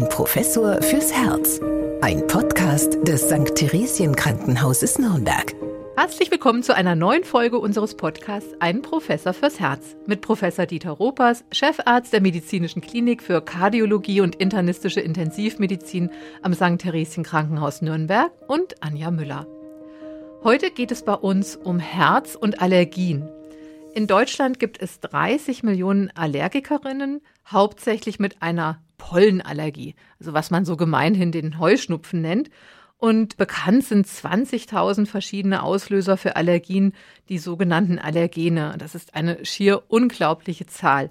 Ein Professor fürs Herz. Ein Podcast des St. Theresien Krankenhauses Nürnberg. Herzlich willkommen zu einer neuen Folge unseres Podcasts Ein Professor fürs Herz mit Professor Dieter Ropers, Chefarzt der Medizinischen Klinik für Kardiologie und internistische Intensivmedizin am St. Theresien Krankenhaus Nürnberg und Anja Müller. Heute geht es bei uns um Herz und Allergien. In Deutschland gibt es 30 Millionen Allergikerinnen, hauptsächlich mit einer Pollenallergie, also was man so gemeinhin den Heuschnupfen nennt. Und bekannt sind 20.000 verschiedene Auslöser für Allergien, die sogenannten Allergene. Das ist eine schier unglaubliche Zahl.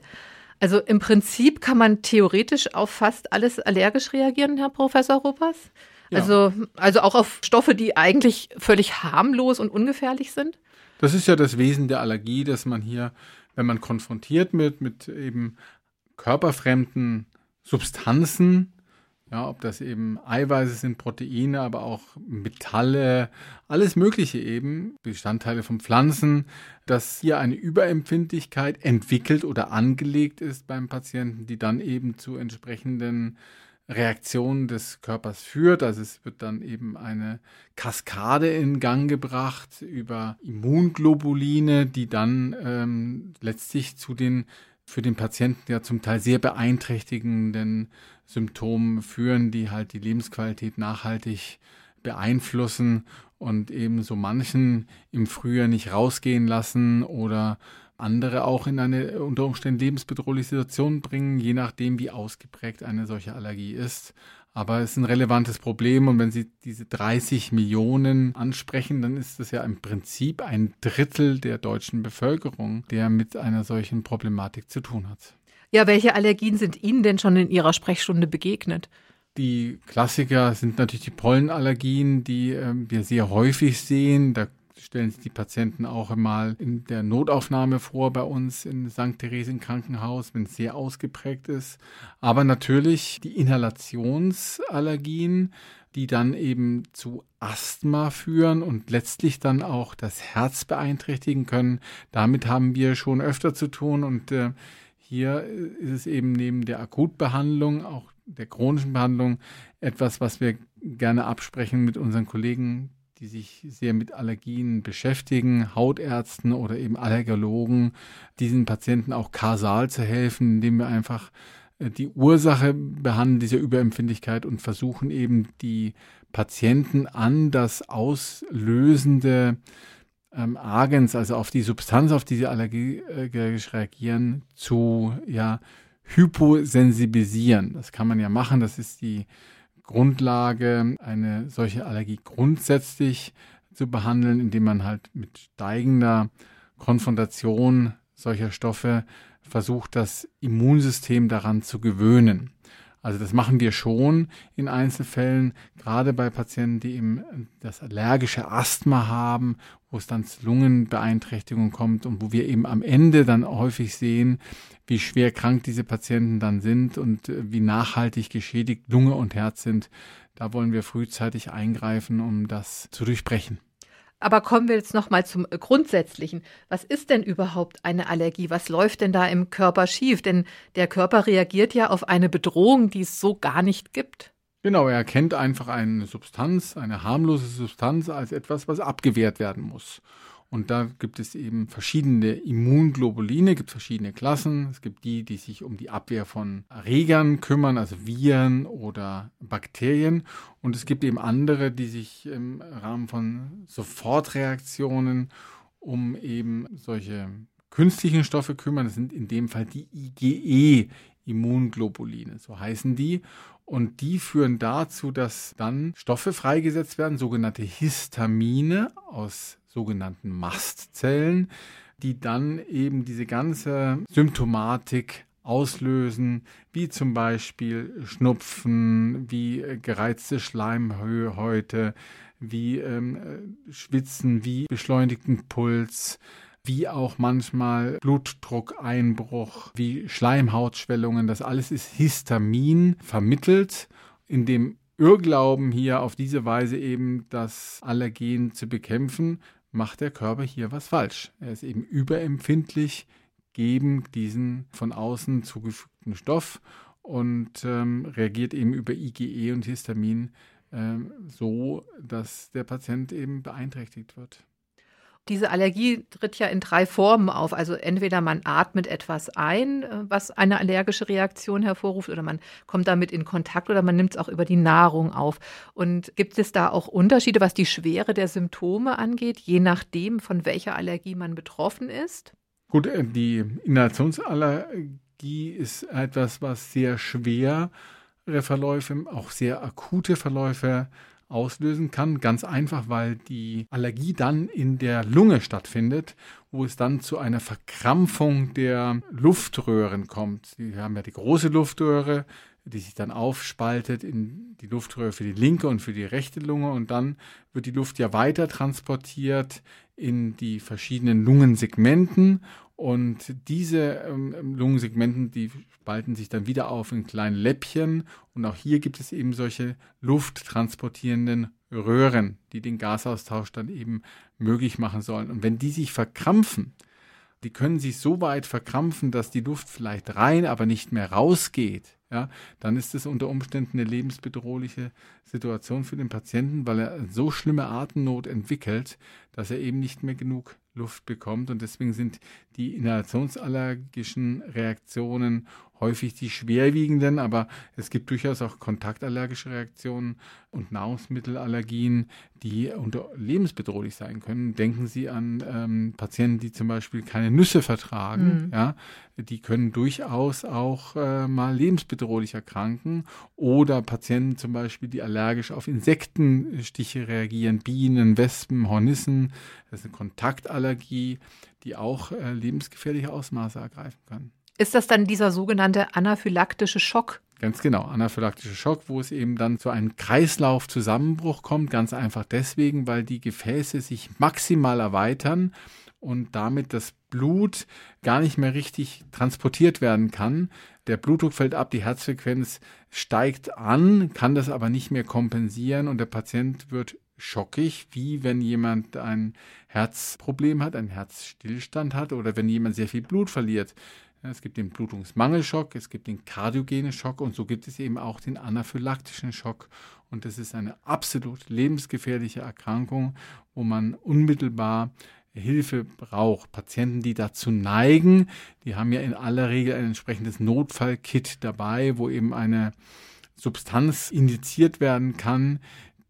Also im Prinzip kann man theoretisch auf fast alles allergisch reagieren, Herr Professor Ruppers. Ja. Also, also auch auf Stoffe, die eigentlich völlig harmlos und ungefährlich sind. Das ist ja das Wesen der Allergie, dass man hier, wenn man konfrontiert wird mit eben körperfremden Substanzen, ja, ob das eben Eiweiße sind, Proteine, aber auch Metalle, alles Mögliche eben, Bestandteile von Pflanzen, dass hier eine Überempfindlichkeit entwickelt oder angelegt ist beim Patienten, die dann eben zu entsprechenden Reaktionen des Körpers führt. Also es wird dann eben eine Kaskade in Gang gebracht über Immunglobuline, die dann ähm, letztlich zu den für den Patienten ja zum Teil sehr beeinträchtigenden Symptomen führen, die halt die Lebensqualität nachhaltig beeinflussen und eben so manchen im Frühjahr nicht rausgehen lassen oder andere auch in eine unter Umständen lebensbedrohliche Situation bringen, je nachdem, wie ausgeprägt eine solche Allergie ist. Aber es ist ein relevantes Problem und wenn Sie diese 30 Millionen ansprechen, dann ist das ja im Prinzip ein Drittel der deutschen Bevölkerung, der mit einer solchen Problematik zu tun hat. Ja, welche Allergien sind Ihnen denn schon in Ihrer Sprechstunde begegnet? Die Klassiker sind natürlich die Pollenallergien, die äh, wir sehr häufig sehen. Da stellen sich die Patienten auch einmal in der Notaufnahme vor bei uns in St. Theresien Krankenhaus, wenn es sehr ausgeprägt ist. Aber natürlich die Inhalationsallergien, die dann eben zu Asthma führen und letztlich dann auch das Herz beeinträchtigen können. Damit haben wir schon öfter zu tun und äh, hier ist es eben neben der Akutbehandlung, auch der chronischen Behandlung, etwas, was wir gerne absprechen mit unseren Kollegen die sich sehr mit Allergien beschäftigen, Hautärzten oder eben Allergologen, diesen Patienten auch kausal zu helfen, indem wir einfach äh, die Ursache behandeln dieser Überempfindlichkeit und versuchen eben die Patienten an das auslösende ähm, Agens, also auf die Substanz, auf die sie allergisch reagieren, zu ja, hyposensibilisieren. Das kann man ja machen, das ist die Grundlage, eine solche Allergie grundsätzlich zu behandeln, indem man halt mit steigender Konfrontation solcher Stoffe versucht, das Immunsystem daran zu gewöhnen. Also das machen wir schon in Einzelfällen, gerade bei Patienten, die eben das allergische Asthma haben, wo es dann zu Lungenbeeinträchtigungen kommt und wo wir eben am Ende dann häufig sehen, wie schwer krank diese Patienten dann sind und äh, wie nachhaltig geschädigt Lunge und Herz sind. Da wollen wir frühzeitig eingreifen, um das zu durchbrechen. Aber kommen wir jetzt noch mal zum äh, Grundsätzlichen. Was ist denn überhaupt eine Allergie? Was läuft denn da im Körper schief? Denn der Körper reagiert ja auf eine Bedrohung, die es so gar nicht gibt. Genau, er erkennt einfach eine Substanz, eine harmlose Substanz als etwas, was abgewehrt werden muss. Und da gibt es eben verschiedene Immunglobuline, gibt verschiedene Klassen. Es gibt die, die sich um die Abwehr von Erregern kümmern, also Viren oder Bakterien. Und es gibt eben andere, die sich im Rahmen von Sofortreaktionen um eben solche künstlichen Stoffe kümmern. Das sind in dem Fall die IgE-Immunglobuline, so heißen die. Und die führen dazu, dass dann Stoffe freigesetzt werden, sogenannte Histamine aus sogenannten Mastzellen, die dann eben diese ganze Symptomatik auslösen, wie zum Beispiel Schnupfen, wie äh, gereizte Schleimhäute, wie ähm, Schwitzen, wie beschleunigten Puls, wie auch manchmal Blutdruckeinbruch, wie Schleimhautschwellungen. Das alles ist Histamin vermittelt, in dem Irrglauben hier auf diese Weise eben das Allergen zu bekämpfen, macht der Körper hier was falsch. Er ist eben überempfindlich gegen diesen von außen zugefügten Stoff und ähm, reagiert eben über IgE und Histamin ähm, so, dass der Patient eben beeinträchtigt wird. Diese Allergie tritt ja in drei Formen auf. Also entweder man atmet etwas ein, äh, was eine allergische Reaktion hervorruft, oder man kommt damit in Kontakt oder man nimmt es auch über die Nahrung auf. Und gibt es da auch Unterschiede, was die Schwere der Symptome angeht, je nachdem, von welcher Allergie man betroffen ist? Gut, äh, die Inhalationsallergie ist etwas, was sehr schwere Verläufe, auch sehr akute Verläufe auslösen kann. Ganz einfach, weil die Allergie dann in der Lunge stattfindet, wo es dann zu einer Verkrampfung der Luftröhren kommt. Wir haben ja die große Luftröhre, die sich dann aufspaltet in die Luftröhre für die linke und für die rechte Lunge und dann wird die Luft ja weiter transportiert in die verschiedenen Lungensegmenten und diese ähm, Lungensegmenten, die spalten sich dann wieder auf in kleine Läppchen. Und auch hier gibt es eben solche lufttransportierenden Röhren, die den Gasaustausch dann eben möglich machen sollen. Und wenn die sich verkrampfen, die können sich so weit verkrampfen, dass die Luft vielleicht rein, aber nicht mehr rausgeht, ja, dann ist es unter Umständen eine lebensbedrohliche Situation für den Patienten, weil er so schlimme Atemnot entwickelt, dass er eben nicht mehr genug Luft bekommt. Und deswegen sind die inhalationsallergischen Reaktionen häufig die schwerwiegenden, aber es gibt durchaus auch kontaktallergische Reaktionen und Nahrungsmittelallergien, die unter lebensbedrohlich sein können. Denken Sie an ähm, Patienten, die zum Beispiel keine Nüsse vertragen, mhm. ja, die können durchaus auch äh, mal lebensbedrohlich erkranken. Oder Patienten zum Beispiel, die allergisch auf Insektenstiche reagieren, Bienen, Wespen, Hornissen. Das ist eine Kontaktallergie, die auch äh, lebensgefährliche Ausmaße ergreifen kann. Ist das dann dieser sogenannte anaphylaktische Schock? Ganz genau, anaphylaktischer Schock, wo es eben dann zu einem Kreislaufzusammenbruch kommt. Ganz einfach deswegen, weil die Gefäße sich maximal erweitern und damit das Blut gar nicht mehr richtig transportiert werden kann. Der Blutdruck fällt ab, die Herzfrequenz steigt an, kann das aber nicht mehr kompensieren und der Patient wird schockig, wie wenn jemand ein Herzproblem hat, einen Herzstillstand hat oder wenn jemand sehr viel Blut verliert. Es gibt den Blutungsmangelschock, es gibt den kardiogenen Schock und so gibt es eben auch den anaphylaktischen Schock. Und das ist eine absolut lebensgefährliche Erkrankung, wo man unmittelbar Hilfe braucht. Patienten, die dazu neigen, die haben ja in aller Regel ein entsprechendes Notfallkit dabei, wo eben eine Substanz indiziert werden kann,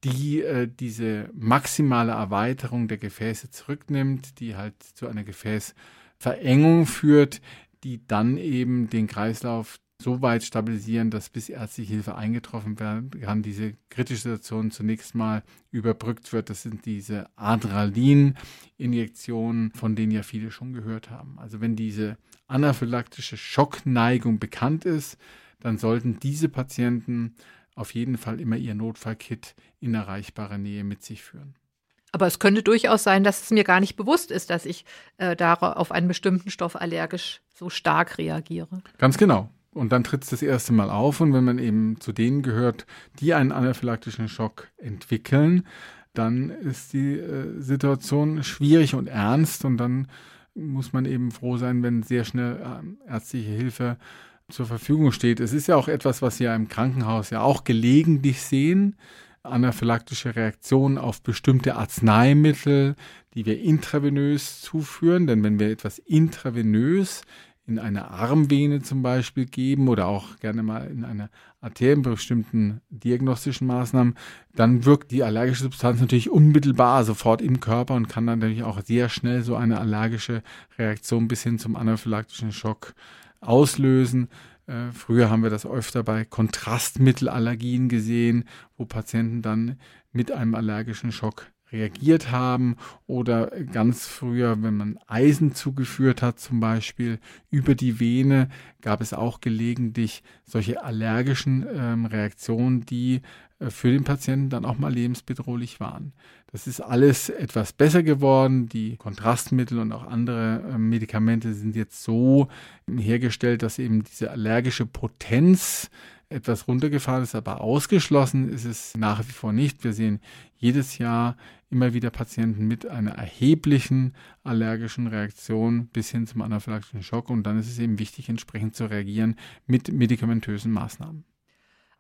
die äh, diese maximale Erweiterung der Gefäße zurücknimmt, die halt zu einer Gefäßverengung führt, die dann eben den Kreislauf so weit stabilisieren, dass bis ärztliche Hilfe eingetroffen werden kann, diese kritische Situation zunächst mal überbrückt wird. Das sind diese Adrenalin-Injektionen, von denen ja viele schon gehört haben. Also wenn diese anaphylaktische Schockneigung bekannt ist, dann sollten diese Patienten auf jeden Fall immer ihr Notfallkit in erreichbarer Nähe mit sich führen. Aber es könnte durchaus sein, dass es mir gar nicht bewusst ist, dass ich äh, darauf auf einen bestimmten Stoff allergisch so stark reagiere. Ganz genau. Und dann tritt es das erste Mal auf. Und wenn man eben zu denen gehört, die einen anaphylaktischen Schock entwickeln, dann ist die äh, Situation schwierig und ernst. Und dann muss man eben froh sein, wenn sehr schnell äh, ärztliche Hilfe zur Verfügung steht. Es ist ja auch etwas, was ja im Krankenhaus ja auch gelegentlich sehen anaphylaktische Reaktionen auf bestimmte Arzneimittel, die wir intravenös zuführen. Denn wenn wir etwas intravenös in eine Armvene zum Beispiel geben oder auch gerne mal in eine Arterie bei bestimmten diagnostischen Maßnahmen, dann wirkt die allergische Substanz natürlich unmittelbar sofort im Körper und kann dann natürlich auch sehr schnell so eine allergische Reaktion bis hin zum anaphylaktischen Schock auslösen. Äh, früher haben wir das öfter bei Kontrastmittelallergien gesehen, wo Patienten dann mit einem allergischen Schock reagiert haben oder ganz früher, wenn man Eisen zugeführt hat, zum Beispiel über die Vene, gab es auch gelegentlich solche allergischen ähm, Reaktionen, die äh, für den Patienten dann auch mal lebensbedrohlich waren. Das ist alles etwas besser geworden. Die Kontrastmittel und auch andere äh, Medikamente sind jetzt so hergestellt, dass eben diese allergische Potenz etwas runtergefahren ist, aber ausgeschlossen ist es nach wie vor nicht. Wir sehen jedes Jahr immer wieder Patienten mit einer erheblichen allergischen Reaktion bis hin zum anaphylaktischen Schock und dann ist es eben wichtig, entsprechend zu reagieren mit medikamentösen Maßnahmen.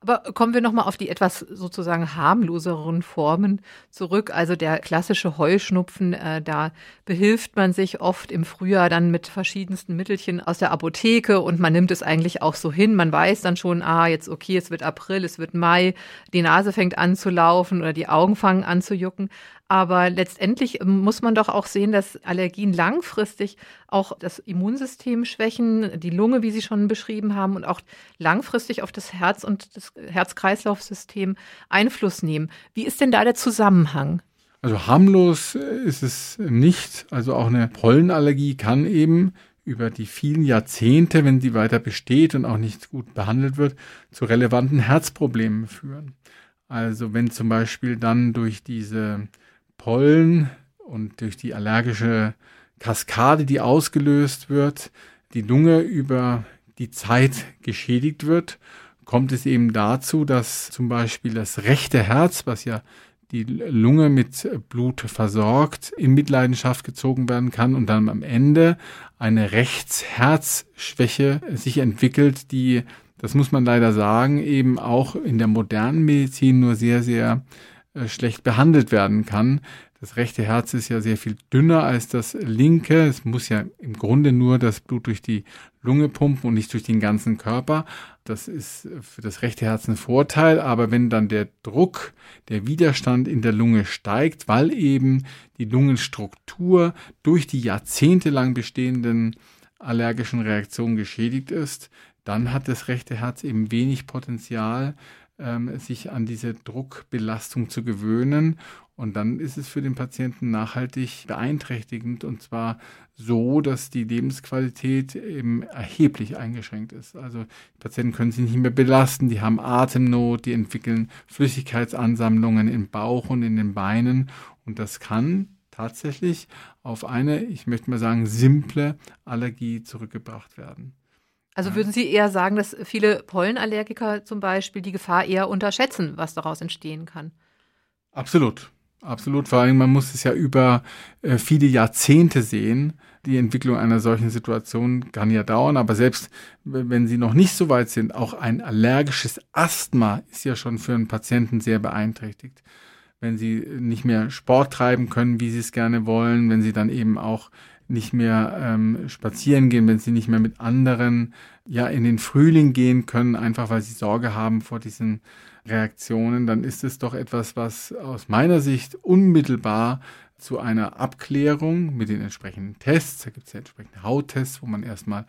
Aber kommen wir nochmal auf die etwas sozusagen harmloseren Formen zurück. Also der klassische Heuschnupfen, äh, da behilft man sich oft im Frühjahr dann mit verschiedensten Mittelchen aus der Apotheke und man nimmt es eigentlich auch so hin. Man weiß dann schon, ah, jetzt okay, es wird April, es wird Mai, die Nase fängt an zu laufen oder die Augen fangen an zu jucken. Aber letztendlich muss man doch auch sehen, dass Allergien langfristig auch das Immunsystem schwächen, die Lunge, wie Sie schon beschrieben haben, und auch langfristig auf das Herz und das Herz-Kreislauf-System Einfluss nehmen. Wie ist denn da der Zusammenhang? Also harmlos ist es nicht. Also auch eine Pollenallergie kann eben über die vielen Jahrzehnte, wenn sie weiter besteht und auch nicht gut behandelt wird, zu relevanten Herzproblemen führen. Also wenn zum Beispiel dann durch diese Pollen und durch die allergische Kaskade, die ausgelöst wird, die Lunge über die Zeit geschädigt wird, kommt es eben dazu, dass zum Beispiel das rechte Herz, was ja die Lunge mit Blut versorgt, in Mitleidenschaft gezogen werden kann und dann am Ende eine Rechtsherzschwäche sich entwickelt, die, das muss man leider sagen, eben auch in der modernen Medizin nur sehr, sehr schlecht behandelt werden kann. Das rechte Herz ist ja sehr viel dünner als das linke. Es muss ja im Grunde nur das Blut durch die Lunge pumpen und nicht durch den ganzen Körper. Das ist für das rechte Herz ein Vorteil. Aber wenn dann der Druck, der Widerstand in der Lunge steigt, weil eben die Lungenstruktur durch die jahrzehntelang bestehenden allergischen Reaktionen geschädigt ist, dann hat das rechte Herz eben wenig Potenzial, ähm, sich an diese Druckbelastung zu gewöhnen. Und dann ist es für den Patienten nachhaltig beeinträchtigend und zwar so, dass die Lebensqualität eben erheblich eingeschränkt ist. Also die Patienten können sich nicht mehr belasten, die haben Atemnot, die entwickeln Flüssigkeitsansammlungen im Bauch und in den Beinen und das kann tatsächlich auf eine, ich möchte mal sagen, simple Allergie zurückgebracht werden. Also würden Sie eher sagen, dass viele Pollenallergiker zum Beispiel die Gefahr eher unterschätzen, was daraus entstehen kann? Absolut. Absolut. Vor allem, man muss es ja über äh, viele Jahrzehnte sehen. Die Entwicklung einer solchen Situation kann ja dauern, aber selbst wenn sie noch nicht so weit sind, auch ein allergisches Asthma ist ja schon für einen Patienten sehr beeinträchtigt. Wenn sie nicht mehr Sport treiben können, wie sie es gerne wollen, wenn sie dann eben auch nicht mehr ähm, spazieren gehen, wenn sie nicht mehr mit anderen ja in den Frühling gehen können, einfach weil sie Sorge haben vor diesen Reaktionen, dann ist es doch etwas, was aus meiner Sicht unmittelbar zu einer Abklärung mit den entsprechenden Tests, da gibt es ja entsprechende Hauttests, wo man erstmal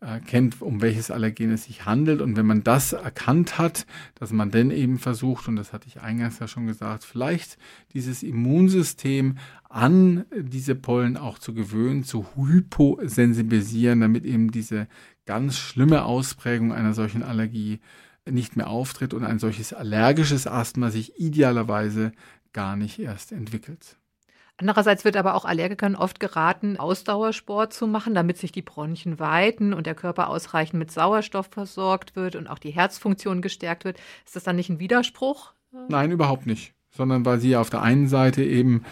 erkennt, um welches Allergen es sich handelt. Und wenn man das erkannt hat, dass man dann eben versucht, und das hatte ich eingangs ja schon gesagt, vielleicht dieses Immunsystem an diese Pollen auch zu gewöhnen, zu hyposensibilisieren, damit eben diese ganz schlimme Ausprägung einer solchen Allergie nicht mehr auftritt und ein solches allergisches Asthma sich idealerweise gar nicht erst entwickelt. Andererseits wird aber auch Allergikern oft geraten, Ausdauersport zu machen, damit sich die Bronchien weiten und der Körper ausreichend mit Sauerstoff versorgt wird und auch die Herzfunktion gestärkt wird. Ist das dann nicht ein Widerspruch? Nein, überhaupt nicht. Sondern weil sie auf der einen Seite eben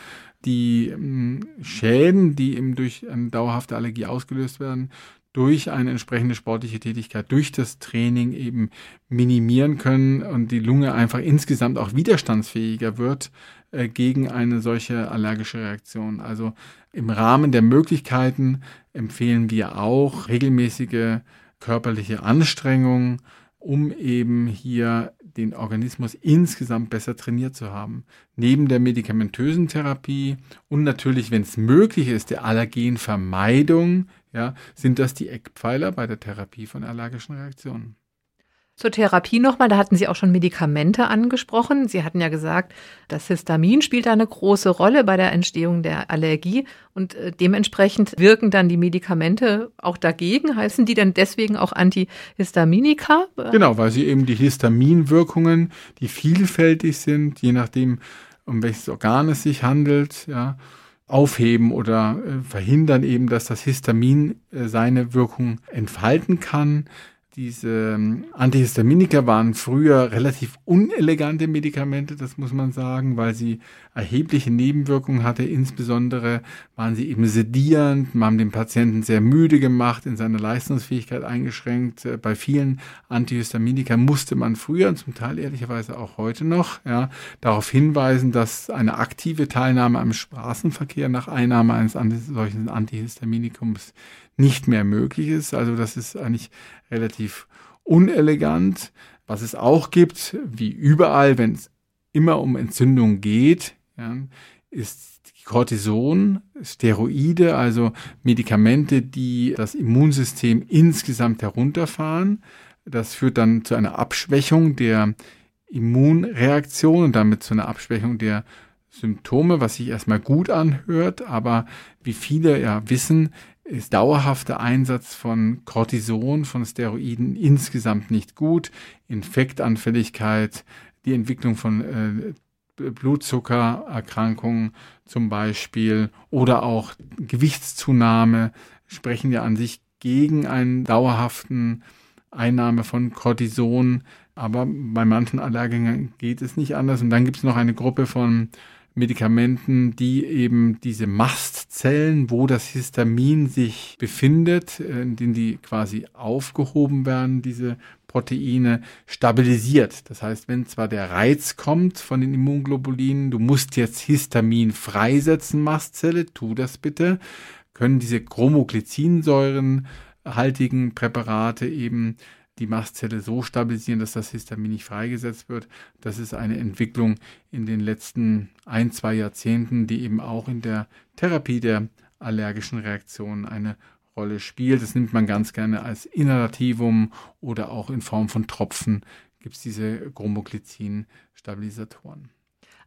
die hm, Schäden, die eben durch eine dauerhafte Allergie ausgelöst werden, durch eine entsprechende sportliche Tätigkeit, durch das Training eben minimieren können und die Lunge einfach insgesamt auch widerstandsfähiger wird äh, gegen eine solche allergische Reaktion. Also im Rahmen der Möglichkeiten empfehlen wir auch regelmäßige körperliche Anstrengung, um eben hier den Organismus insgesamt besser trainiert zu haben. Neben der medikamentösen Therapie und natürlich, wenn es möglich ist, der Allergenvermeidung, ja, sind das die Eckpfeiler bei der Therapie von allergischen Reaktionen. Zur Therapie nochmal, da hatten Sie auch schon Medikamente angesprochen. Sie hatten ja gesagt, das Histamin spielt eine große Rolle bei der Entstehung der Allergie und äh, dementsprechend wirken dann die Medikamente auch dagegen. Heißen die denn deswegen auch Antihistaminika? Genau, weil sie eben die Histaminwirkungen, die vielfältig sind, je nachdem, um welches Organ es sich handelt, ja, aufheben oder äh, verhindern eben, dass das Histamin äh, seine Wirkung entfalten kann. Diese ähm, Antihistaminika waren früher relativ unelegante Medikamente, das muss man sagen, weil sie erhebliche Nebenwirkungen hatte. Insbesondere waren sie eben sedierend, haben den Patienten sehr müde gemacht, in seiner Leistungsfähigkeit eingeschränkt. Äh, bei vielen Antihistaminika musste man früher und zum Teil ehrlicherweise auch heute noch ja, darauf hinweisen, dass eine aktive Teilnahme am Straßenverkehr nach Einnahme eines solchen Antihistaminikums nicht mehr möglich ist. Also das ist eigentlich relativ unelegant. Was es auch gibt, wie überall, wenn es immer um Entzündung geht, ja, ist Cortison, Steroide, also Medikamente, die das Immunsystem insgesamt herunterfahren. Das führt dann zu einer Abschwächung der Immunreaktion und damit zu einer Abschwächung der Symptome, was sich erstmal gut anhört, aber wie viele ja wissen, ist dauerhafter Einsatz von Cortison, von Steroiden insgesamt nicht gut. Infektanfälligkeit, die Entwicklung von äh, Blutzuckererkrankungen zum Beispiel oder auch Gewichtszunahme sprechen ja an sich gegen einen dauerhaften Einnahme von Cortison. Aber bei manchen Allergikern geht es nicht anders. Und dann gibt es noch eine Gruppe von Medikamenten, die eben diese Mastzellen, wo das Histamin sich befindet, äh, in denen die quasi aufgehoben werden, diese Proteine, stabilisiert. Das heißt, wenn zwar der Reiz kommt von den Immunglobulinen, du musst jetzt Histamin freisetzen, Mastzelle, tu das bitte, können diese Chromoglycinsäurenhaltigen Präparate eben die Mastzelle so stabilisieren, dass das Histamin nicht freigesetzt wird. Das ist eine Entwicklung in den letzten ein, zwei Jahrzehnten, die eben auch in der Therapie der allergischen Reaktionen eine Rolle spielt. Das nimmt man ganz gerne als Inhalativum oder auch in Form von Tropfen gibt es diese Chromoglycin-Stabilisatoren.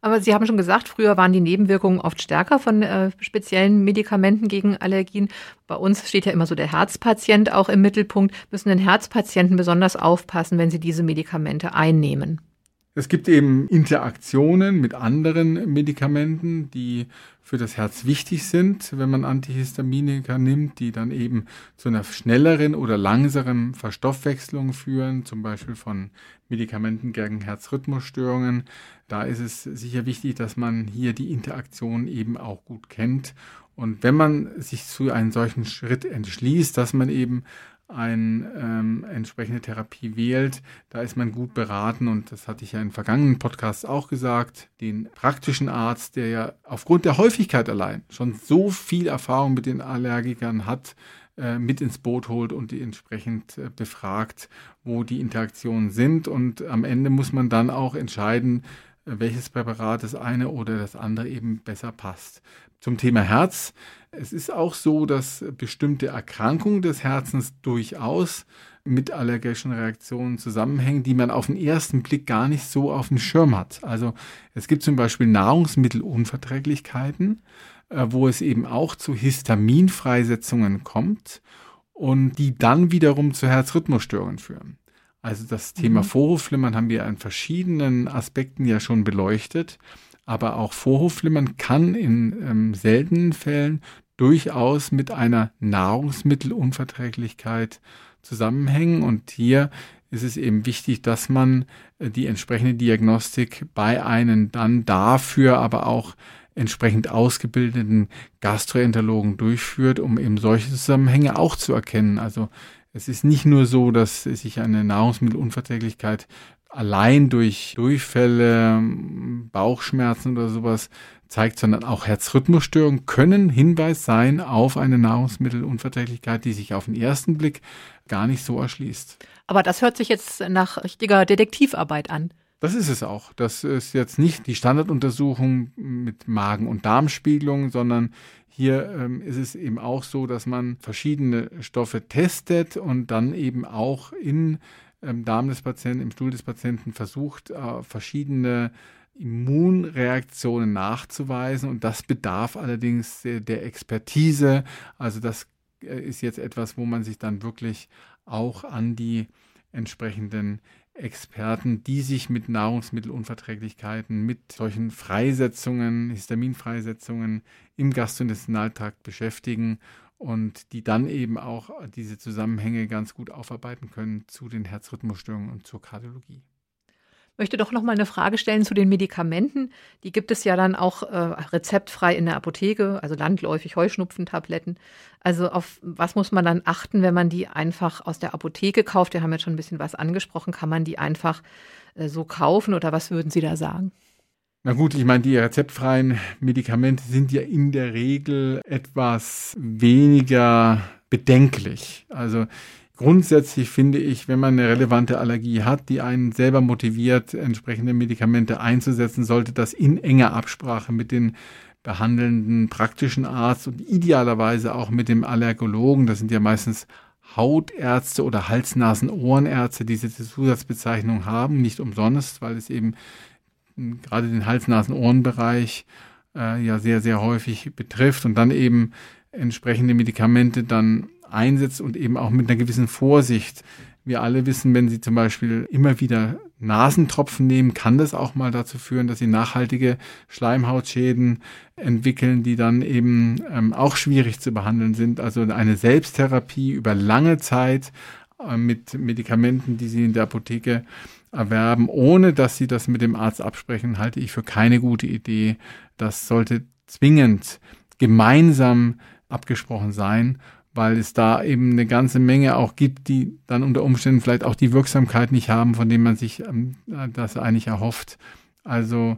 Aber Sie haben schon gesagt, früher waren die Nebenwirkungen oft stärker von äh, speziellen Medikamenten gegen Allergien. Bei uns steht ja immer so der Herzpatient auch im Mittelpunkt. Müssen denn Herzpatienten besonders aufpassen, wenn sie diese Medikamente einnehmen? Es gibt eben Interaktionen mit anderen Medikamenten, die für das Herz wichtig sind, wenn man Antihistaminika nimmt, die dann eben zu einer schnelleren oder langsamen Verstoffwechslung führen, zum Beispiel von Medikamenten gegen Herzrhythmusstörungen. Da ist es sicher wichtig, dass man hier die Interaktion eben auch gut kennt. Und wenn man sich zu einem solchen Schritt entschließt, dass man eben eine ähm, entsprechende Therapie wählt, da ist man gut beraten und das hatte ich ja in vergangenen Podcasts auch gesagt, den praktischen Arzt, der ja aufgrund der Häufigkeit allein schon so viel Erfahrung mit den Allergikern hat, äh, mit ins Boot holt und die entsprechend äh, befragt, wo die Interaktionen sind. Und am Ende muss man dann auch entscheiden, welches Präparat das eine oder das andere eben besser passt. Zum Thema Herz es ist auch so, dass bestimmte Erkrankungen des Herzens durchaus mit allergischen Reaktionen zusammenhängen, die man auf den ersten Blick gar nicht so auf dem Schirm hat. Also es gibt zum Beispiel Nahrungsmittelunverträglichkeiten, äh, wo es eben auch zu Histaminfreisetzungen kommt und die dann wiederum zu Herzrhythmusstörungen führen. Also das Thema mhm. Vorhofflimmern haben wir an verschiedenen Aspekten ja schon beleuchtet. Aber auch Vorhofflimmern kann in ähm, seltenen Fällen durchaus mit einer Nahrungsmittelunverträglichkeit zusammenhängen. Und hier ist es eben wichtig, dass man äh, die entsprechende Diagnostik bei einem dann dafür aber auch entsprechend ausgebildeten Gastroenterologen durchführt, um eben solche Zusammenhänge auch zu erkennen. Also es ist nicht nur so, dass sich eine Nahrungsmittelunverträglichkeit allein durch Durchfälle, Bauchschmerzen oder sowas zeigt, sondern auch Herzrhythmusstörungen können Hinweis sein auf eine Nahrungsmittelunverträglichkeit, die sich auf den ersten Blick gar nicht so erschließt. Aber das hört sich jetzt nach richtiger Detektivarbeit an. Das ist es auch. Das ist jetzt nicht die Standarduntersuchung mit Magen- und Darmspiegelung, sondern hier ähm, ist es eben auch so, dass man verschiedene Stoffe testet und dann eben auch in im Darm des Patienten, im Stuhl des Patienten versucht, äh, verschiedene Immunreaktionen nachzuweisen und das bedarf allerdings der, der Expertise. Also das äh, ist jetzt etwas, wo man sich dann wirklich auch an die entsprechenden Experten, die sich mit Nahrungsmittelunverträglichkeiten, mit solchen Freisetzungen, Histaminfreisetzungen im Gastrointestinaltrakt beschäftigen und die dann eben auch diese Zusammenhänge ganz gut aufarbeiten können zu den Herzrhythmusstörungen und zur Kardiologie möchte doch noch mal eine Frage stellen zu den Medikamenten. Die gibt es ja dann auch äh, rezeptfrei in der Apotheke, also landläufig Heuschnupfentabletten. Also auf was muss man dann achten, wenn man die einfach aus der Apotheke kauft? Wir haben jetzt schon ein bisschen was angesprochen. Kann man die einfach äh, so kaufen oder was würden Sie da sagen? Na gut, ich meine, die rezeptfreien Medikamente sind ja in der Regel etwas weniger bedenklich. Also Grundsätzlich finde ich, wenn man eine relevante Allergie hat, die einen selber motiviert, entsprechende Medikamente einzusetzen, sollte das in enger Absprache mit den behandelnden praktischen Arzt und idealerweise auch mit dem Allergologen, das sind ja meistens Hautärzte oder Hals-Nasen-Ohrenärzte, die diese Zusatzbezeichnung haben, nicht umsonst, weil es eben gerade den Hals-Nasen-Ohrenbereich äh, ja sehr, sehr häufig betrifft und dann eben entsprechende Medikamente dann einsetzt und eben auch mit einer gewissen Vorsicht. Wir alle wissen, wenn Sie zum Beispiel immer wieder Nasentropfen nehmen, kann das auch mal dazu führen, dass Sie nachhaltige Schleimhautschäden entwickeln, die dann eben ähm, auch schwierig zu behandeln sind. Also eine Selbsttherapie über lange Zeit äh, mit Medikamenten, die Sie in der Apotheke erwerben, ohne dass Sie das mit dem Arzt absprechen, halte ich für keine gute Idee. Das sollte zwingend gemeinsam abgesprochen sein weil es da eben eine ganze Menge auch gibt, die dann unter Umständen vielleicht auch die Wirksamkeit nicht haben, von dem man sich ähm, das eigentlich erhofft. Also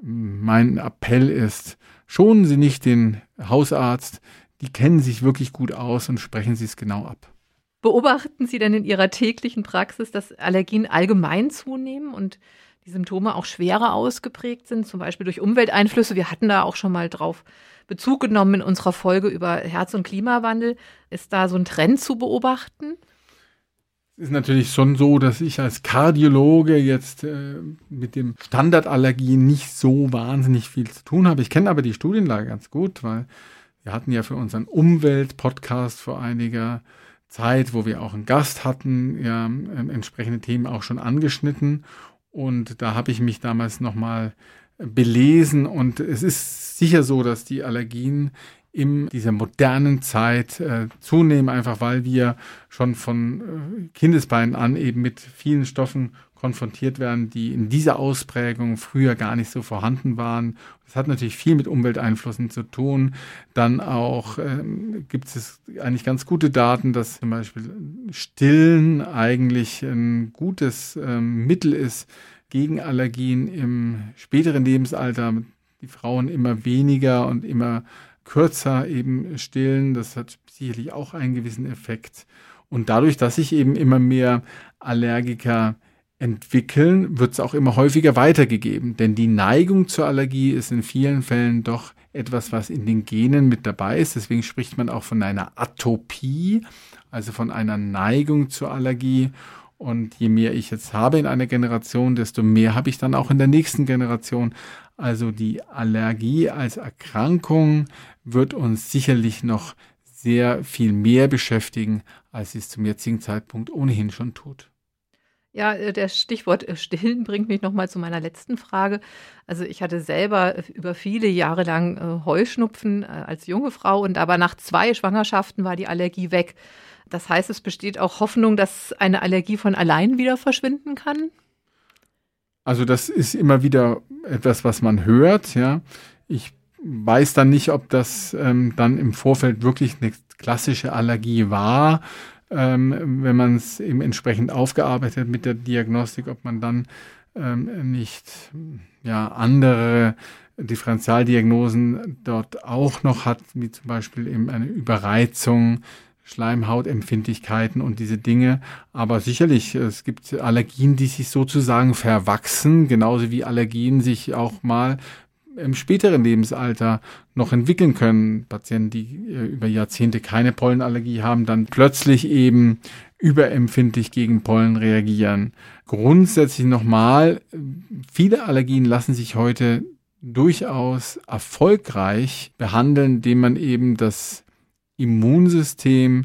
mein Appell ist, schonen Sie nicht den Hausarzt, die kennen sich wirklich gut aus und sprechen Sie es genau ab. Beobachten Sie denn in Ihrer täglichen Praxis, dass Allergien allgemein zunehmen und die Symptome auch schwerer ausgeprägt sind, zum Beispiel durch Umwelteinflüsse? Wir hatten da auch schon mal drauf Bezug genommen in unserer Folge über Herz- und Klimawandel. Ist da so ein Trend zu beobachten? Es ist natürlich schon so, dass ich als Kardiologe jetzt äh, mit dem Standardallergien nicht so wahnsinnig viel zu tun habe. Ich kenne aber die Studienlage ganz gut, weil wir hatten ja für unseren Umwelt-Podcast vor einiger Zeit, wo wir auch einen Gast hatten, ja, äh, entsprechende Themen auch schon angeschnitten. Und da habe ich mich damals nochmal belesen. Und es ist sicher so, dass die Allergien in dieser modernen Zeit äh, zunehmen, einfach weil wir schon von äh, Kindesbeinen an eben mit vielen Stoffen konfrontiert werden, die in dieser Ausprägung früher gar nicht so vorhanden waren. Das hat natürlich viel mit Umwelteinflüssen zu tun. Dann auch ähm, gibt es eigentlich ganz gute Daten, dass zum Beispiel Stillen eigentlich ein gutes ähm, Mittel ist, gegen Allergien im späteren Lebensalter, die Frauen immer weniger und immer kürzer eben stillen. Das hat sicherlich auch einen gewissen Effekt. Und dadurch, dass sich eben immer mehr Allergiker entwickeln, wird es auch immer häufiger weitergegeben. Denn die Neigung zur Allergie ist in vielen Fällen doch etwas, was in den Genen mit dabei ist. Deswegen spricht man auch von einer Atopie, also von einer Neigung zur Allergie. Und je mehr ich jetzt habe in einer Generation, desto mehr habe ich dann auch in der nächsten Generation. Also die Allergie als Erkrankung wird uns sicherlich noch sehr viel mehr beschäftigen, als sie es zum jetzigen Zeitpunkt ohnehin schon tut. Ja, äh, der Stichwort äh, Stillen bringt mich nochmal zu meiner letzten Frage. Also ich hatte selber über viele Jahre lang äh, Heuschnupfen als junge Frau und aber nach zwei Schwangerschaften war die Allergie weg. Das heißt, es besteht auch Hoffnung, dass eine Allergie von allein wieder verschwinden kann? Also das ist immer wieder etwas, was man hört, ja. Ich weiß dann nicht, ob das ähm, dann im Vorfeld wirklich eine klassische Allergie war, ähm, wenn man es eben entsprechend aufgearbeitet mit der Diagnostik, ob man dann ähm, nicht ja andere Differentialdiagnosen dort auch noch hat, wie zum Beispiel eben eine Überreizung Schleimhautempfindlichkeiten und diese Dinge. Aber sicherlich, es gibt Allergien, die sich sozusagen verwachsen, genauso wie Allergien sich auch mal im späteren Lebensalter noch entwickeln können. Patienten, die äh, über Jahrzehnte keine Pollenallergie haben, dann plötzlich eben überempfindlich gegen Pollen reagieren. Grundsätzlich nochmal, viele Allergien lassen sich heute durchaus erfolgreich behandeln, indem man eben das Immunsystem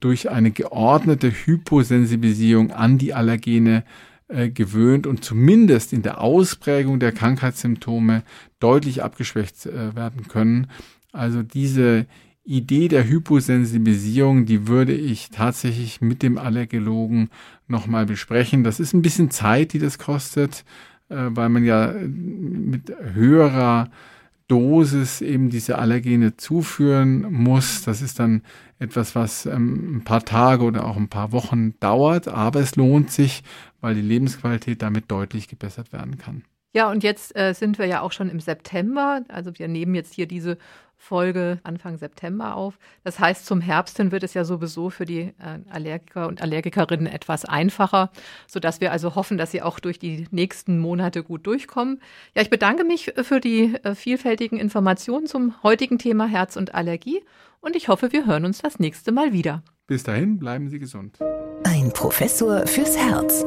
durch eine geordnete Hyposensibilisierung an die Allergene äh, gewöhnt und zumindest in der Ausprägung der Krankheitssymptome deutlich abgeschwächt äh, werden können. Also diese Idee der Hyposensibilisierung, die würde ich tatsächlich mit dem Allergologen nochmal besprechen. Das ist ein bisschen Zeit, die das kostet, äh, weil man ja mit höherer Dosis eben diese Allergene zuführen muss. Das ist dann etwas, was ähm, ein paar Tage oder auch ein paar Wochen dauert, aber es lohnt sich, weil die Lebensqualität damit deutlich gebessert werden kann. Ja, und jetzt äh, sind wir ja auch schon im September. Also wir nehmen jetzt hier diese Folge Anfang September auf. Das heißt, zum Herbst hin wird es ja sowieso für die äh, Allergiker und Allergikerinnen etwas einfacher, sodass wir also hoffen, dass sie auch durch die nächsten Monate gut durchkommen. Ja, ich bedanke mich für die äh, vielfältigen Informationen zum heutigen Thema Herz und Allergie und ich hoffe, wir hören uns das nächste Mal wieder. Bis dahin, bleiben Sie gesund. Ein Professor fürs Herz.